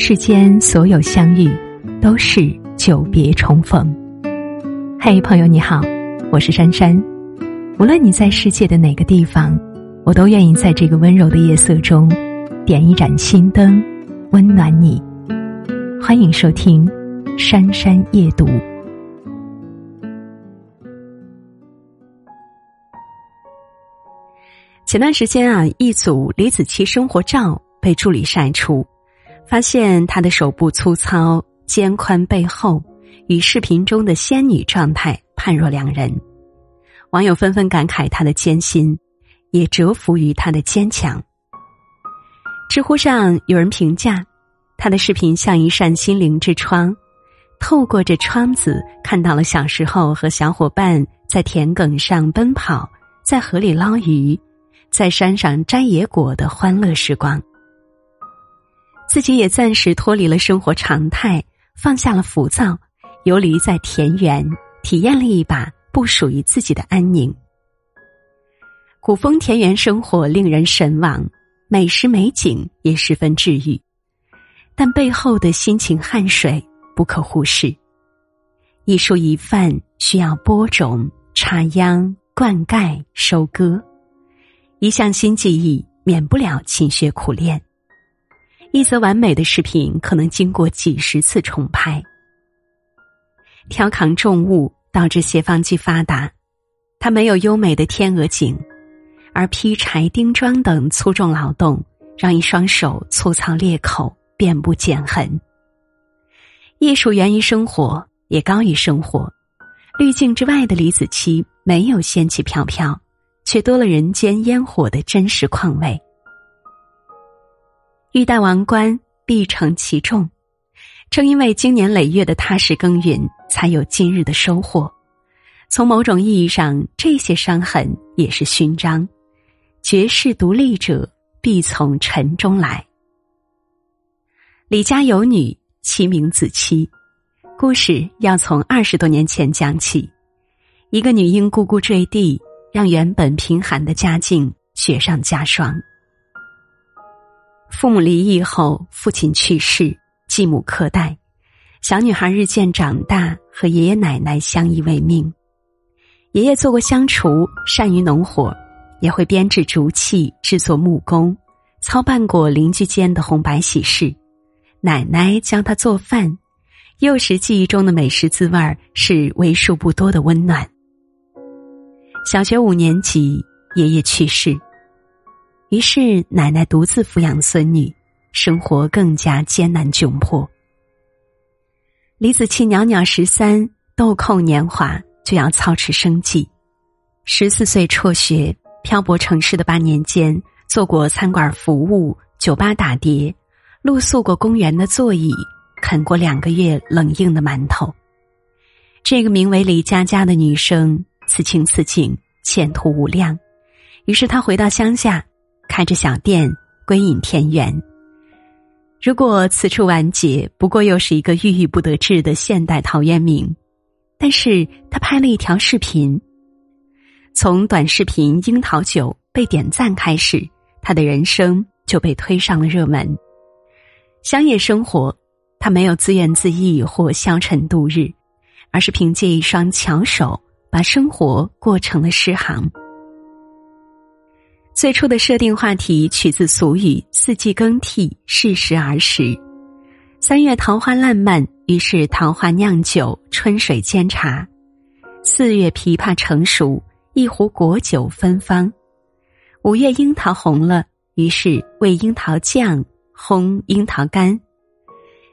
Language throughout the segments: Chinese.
世间所有相遇，都是久别重逢。嘿，朋友你好，我是珊珊。无论你在世界的哪个地方，我都愿意在这个温柔的夜色中，点一盏心灯，温暖你。欢迎收听《珊珊夜读》。前段时间啊，一组李子柒生活照被助理晒出。发现她的手部粗糙、肩宽背厚，与视频中的仙女状态判若两人。网友纷纷感慨她的艰辛，也折服于她的坚强。知乎上有人评价，她的视频像一扇心灵之窗，透过这窗子看到了小时候和小伙伴在田埂上奔跑，在河里捞鱼，在山上摘野果的欢乐时光。自己也暂时脱离了生活常态，放下了浮躁，游离在田园，体验了一把不属于自己的安宁。古风田园生活令人神往，美食美景也十分治愈，但背后的辛勤汗水不可忽视。一蔬一饭需要播种、插秧、灌溉、收割，一项新技艺免不了勤学苦练。一则完美的视频可能经过几十次重拍。挑扛重物导致斜方肌发达，它没有优美的天鹅颈，而劈柴、钉桩等粗重劳动让一双手粗糙裂口，遍布茧痕。艺术源于生活，也高于生活。滤镜之外的李子柒没有仙气飘飘，却多了人间烟火的真实况味。欲戴王冠，必承其重。正因为经年累月的踏实耕耘，才有今日的收获。从某种意义上，这些伤痕也是勋章。绝世独立者，必从尘中来。李家有女，其名子期。故事要从二十多年前讲起。一个女婴呱呱坠地，让原本贫寒的家境雪上加霜。父母离异后，父亲去世，继母克代，小女孩日渐长大，和爷爷奶奶相依为命。爷爷做过乡厨，善于农活，也会编制竹器，制作木工，操办过邻居间的红白喜事。奶奶教他做饭，幼时记忆中的美食滋味是为数不多的温暖。小学五年级，爷爷去世。于是，奶奶独自抚养孙女，生活更加艰难窘迫。李子柒袅袅十三，豆蔻年华就要操持生计。十四岁辍学，漂泊城市的八年间，做过餐馆服务、酒吧打碟，露宿过公园的座椅，啃过两个月冷硬的馒头。这个名为李佳佳的女生，此情此景，前途无量。于是，她回到乡下。开着小店，归隐田园。如果此处完结，不过又是一个郁郁不得志的现代陶渊明。但是他拍了一条视频，从短视频《樱桃酒》被点赞开始，他的人生就被推上了热门。乡野生活，他没有自怨自艾或消沉度日，而是凭借一双巧手，把生活过成了诗行。最初的设定话题取自俗语“四季更替，适时而食”。三月桃花烂漫，于是桃花酿酒，春水煎茶；四月枇杷成熟，一壶果酒芬芳；五月樱桃红了，于是为樱桃酱，烘樱桃干；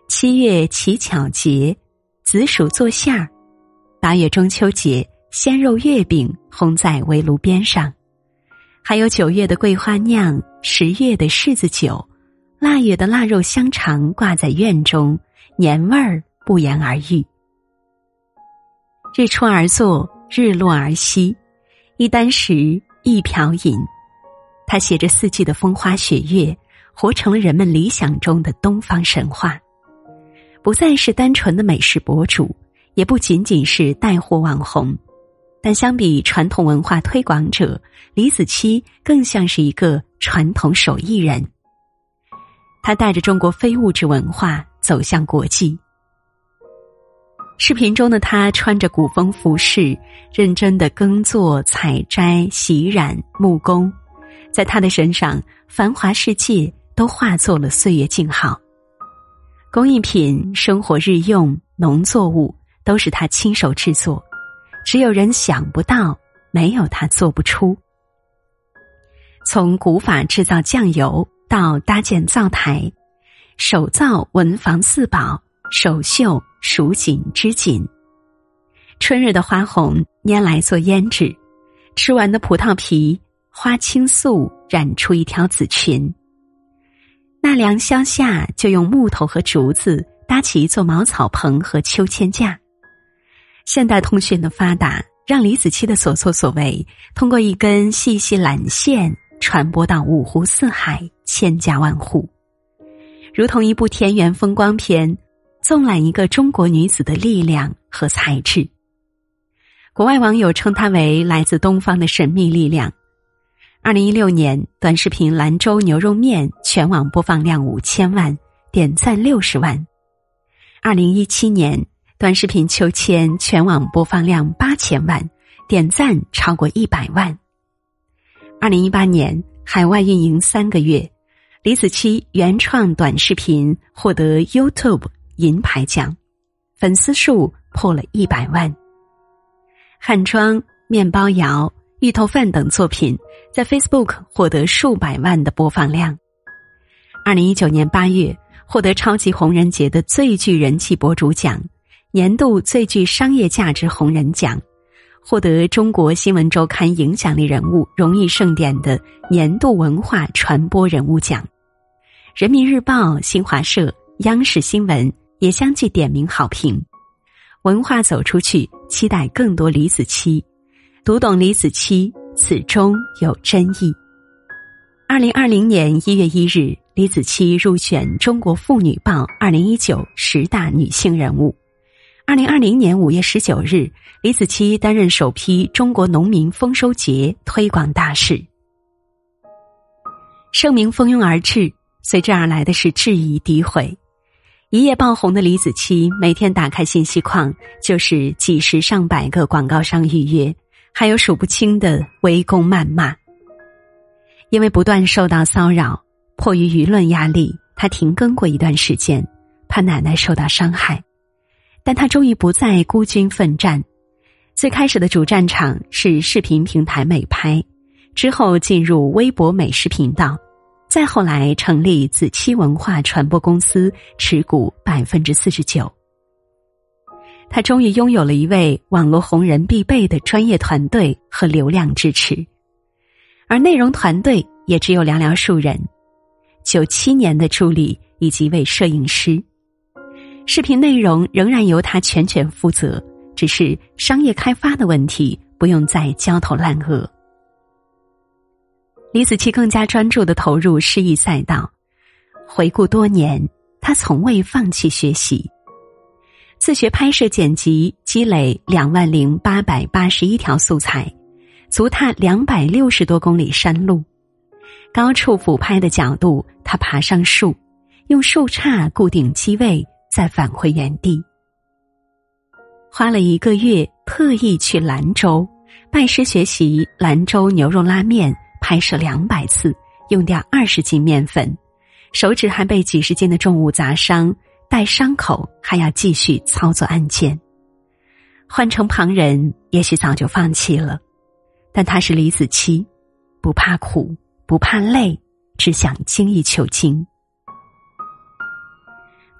七月乞巧节，紫薯做馅儿；八月中秋节，鲜肉月饼烘在围炉边上。还有九月的桂花酿，十月的柿子酒，腊月的腊肉香肠挂在院中，年味儿不言而喻。日出而作，日落而息，一箪食，一瓢饮，他写着四季的风花雪月，活成了人们理想中的东方神话，不再是单纯的美食博主，也不仅仅是带货网红。但相比传统文化推广者，李子柒更像是一个传统手艺人。他带着中国非物质文化走向国际。视频中的他穿着古风服饰，认真的耕作、采摘、洗染、木工，在他的身上，繁华世界都化作了岁月静好。工艺品、生活日用、农作物都是他亲手制作，只有人想不到，没有他做不出。从古法制造酱油到搭建灶台，手造文房四宝，手绣蜀锦织锦。春日的花红拈来做胭脂，吃完的葡萄皮花青素染出一条紫裙。纳凉消夏就用木头和竹子搭起一座茅草棚和秋千架。现代通讯的发达，让李子柒的所作所为通过一根细细缆线。传播到五湖四海、千家万户，如同一部田园风光片，纵览一个中国女子的力量和才智。国外网友称她为来自东方的神秘力量。二零一六年，短视频兰州牛肉面全网播放量五千万，点赞六十万。二零一七年，短视频秋千全网播放量八千万，点赞超过一百万。二零一八年海外运营三个月，李子柒原创短视频获得 YouTube 银牌奖，粉丝数破了一百万。汉装、面包窑、芋头饭等作品在 Facebook 获得数百万的播放量。二零一九年八月，获得超级红人节的最具人气博主奖、年度最具商业价值红人奖。获得中国新闻周刊影响力人物荣誉盛典的年度文化传播人物奖，人民日报、新华社、央视新闻也相继点名好评。文化走出去，期待更多李子柒，读懂李子柒，此中有真意。二零二零年一月一日，李子柒入选《中国妇女报》二零一九十大女性人物。二零二零年五月十九日，李子柒担任首批中国农民丰收节推广大使。盛名蜂拥而至，随之而来的是质疑、诋毁。一夜爆红的李子柒，每天打开信息框就是几十上百个广告商预约，还有数不清的围攻谩骂。因为不断受到骚扰，迫于舆论压力，他停更过一段时间，怕奶奶受到伤害。但他终于不再孤军奋战，最开始的主战场是视频平台美拍，之后进入微博美食频道，再后来成立子期文化传播公司，持股百分之四十九。他终于拥有了一位网络红人必备的专业团队和流量支持，而内容团队也只有寥寥数人，九七年的助理以及一位摄影师。视频内容仍然由他全权负责，只是商业开发的问题不用再焦头烂额。李子柒更加专注的投入诗意赛道，回顾多年，他从未放弃学习，自学拍摄剪辑，积累两万零八百八十一条素材，足踏两百六十多公里山路，高处俯拍的角度，他爬上树，用树杈固定机位。再返回原地，花了一个月，特意去兰州拜师学习兰州牛肉拉面，拍摄两百次，用掉二十斤面粉，手指还被几十斤的重物砸伤，带伤口还要继续操作按键。换成旁人，也许早就放弃了，但他是李子柒，不怕苦，不怕累，只想精益求精。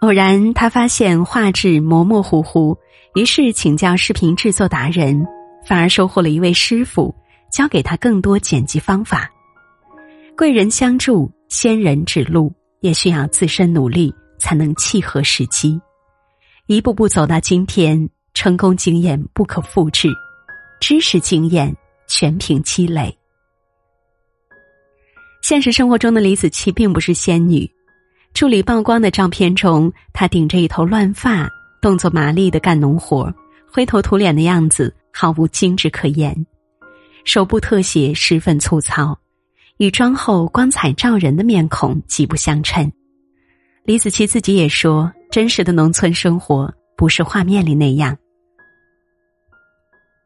偶然，他发现画质模模糊糊，于是请教视频制作达人，反而收获了一位师傅，教给他更多剪辑方法。贵人相助，仙人指路，也需要自身努力才能契合时机。一步步走到今天，成功经验不可复制，知识经验全凭积累。现实生活中的李子柒并不是仙女。助理曝光的照片中，他顶着一头乱发，动作麻利的干农活，灰头土脸的样子毫无精致可言。手部特写十分粗糙，与妆后光彩照人的面孔极不相称。李子柒自己也说，真实的农村生活不是画面里那样。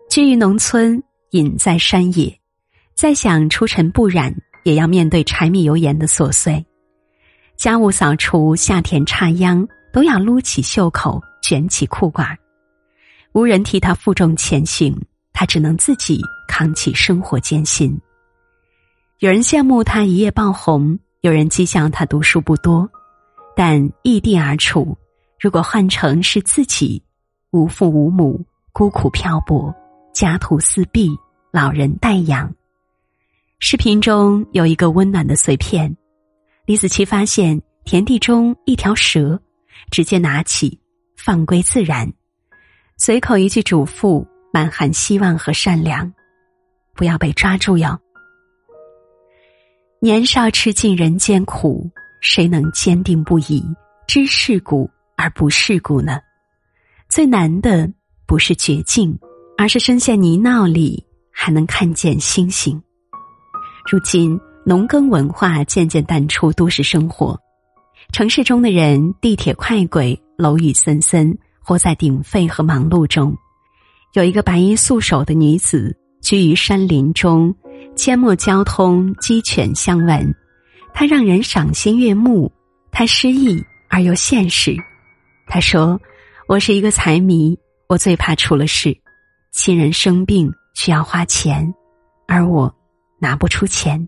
居于农村，隐在山野，再想出尘不染，也要面对柴米油盐的琐碎。家务扫除、下田插秧，都要撸起袖口，卷起裤管无人替他负重前行，他只能自己扛起生活艰辛。有人羡慕他一夜爆红，有人讥笑他读书不多，但异地而处，如果换成是自己，无父无母，孤苦漂泊，家徒四壁，老人待养。视频中有一个温暖的碎片。李子柒发现田地中一条蛇，直接拿起，放归自然，随口一句嘱咐，满含希望和善良：不要被抓住哟。年少吃尽人间苦，谁能坚定不移，知世故而不世故呢？最难的不是绝境，而是深陷泥淖里还能看见星星。如今。农耕文化渐渐淡出都市生活，城市中的人地铁快轨、楼宇森森，活在鼎沸和忙碌中。有一个白衣素手的女子居于山林中，阡陌交通，鸡犬相闻。她让人赏心悦目，她诗意而又现实。她说：“我是一个财迷，我最怕出了事，亲人生病需要花钱，而我拿不出钱。”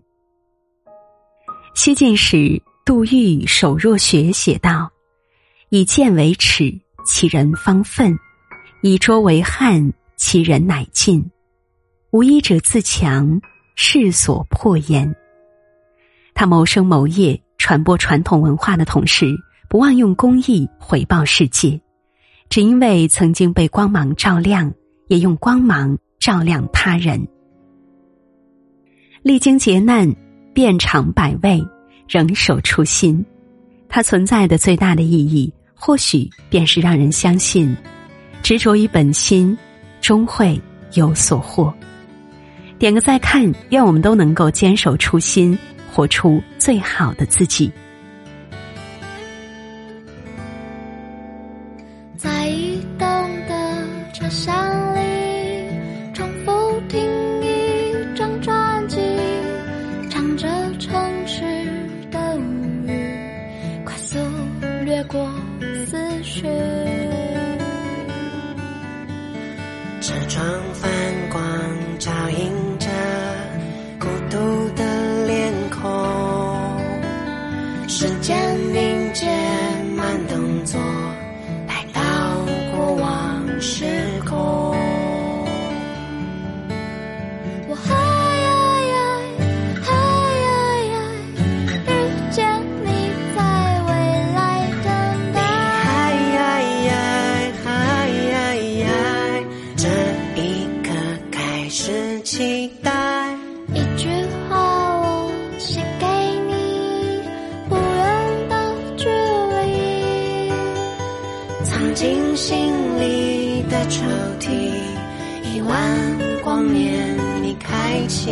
西晋时，杜预手若雪写道：“以剑为尺，其人方愤；以拙为汉，其人乃进。无医者自强，世所破焉。”他谋生谋业、传播传统文化的同时，不忘用公益回报世界。只因为曾经被光芒照亮，也用光芒照亮他人。历经劫难。遍尝百味，仍守初心。它存在的最大的意义，或许便是让人相信，执着于本心，终会有所获。点个再看，愿我们都能够坚守初心，活出最好的自己。在时间凝结，慢动作，进心里的抽屉，亿万光年，你开启。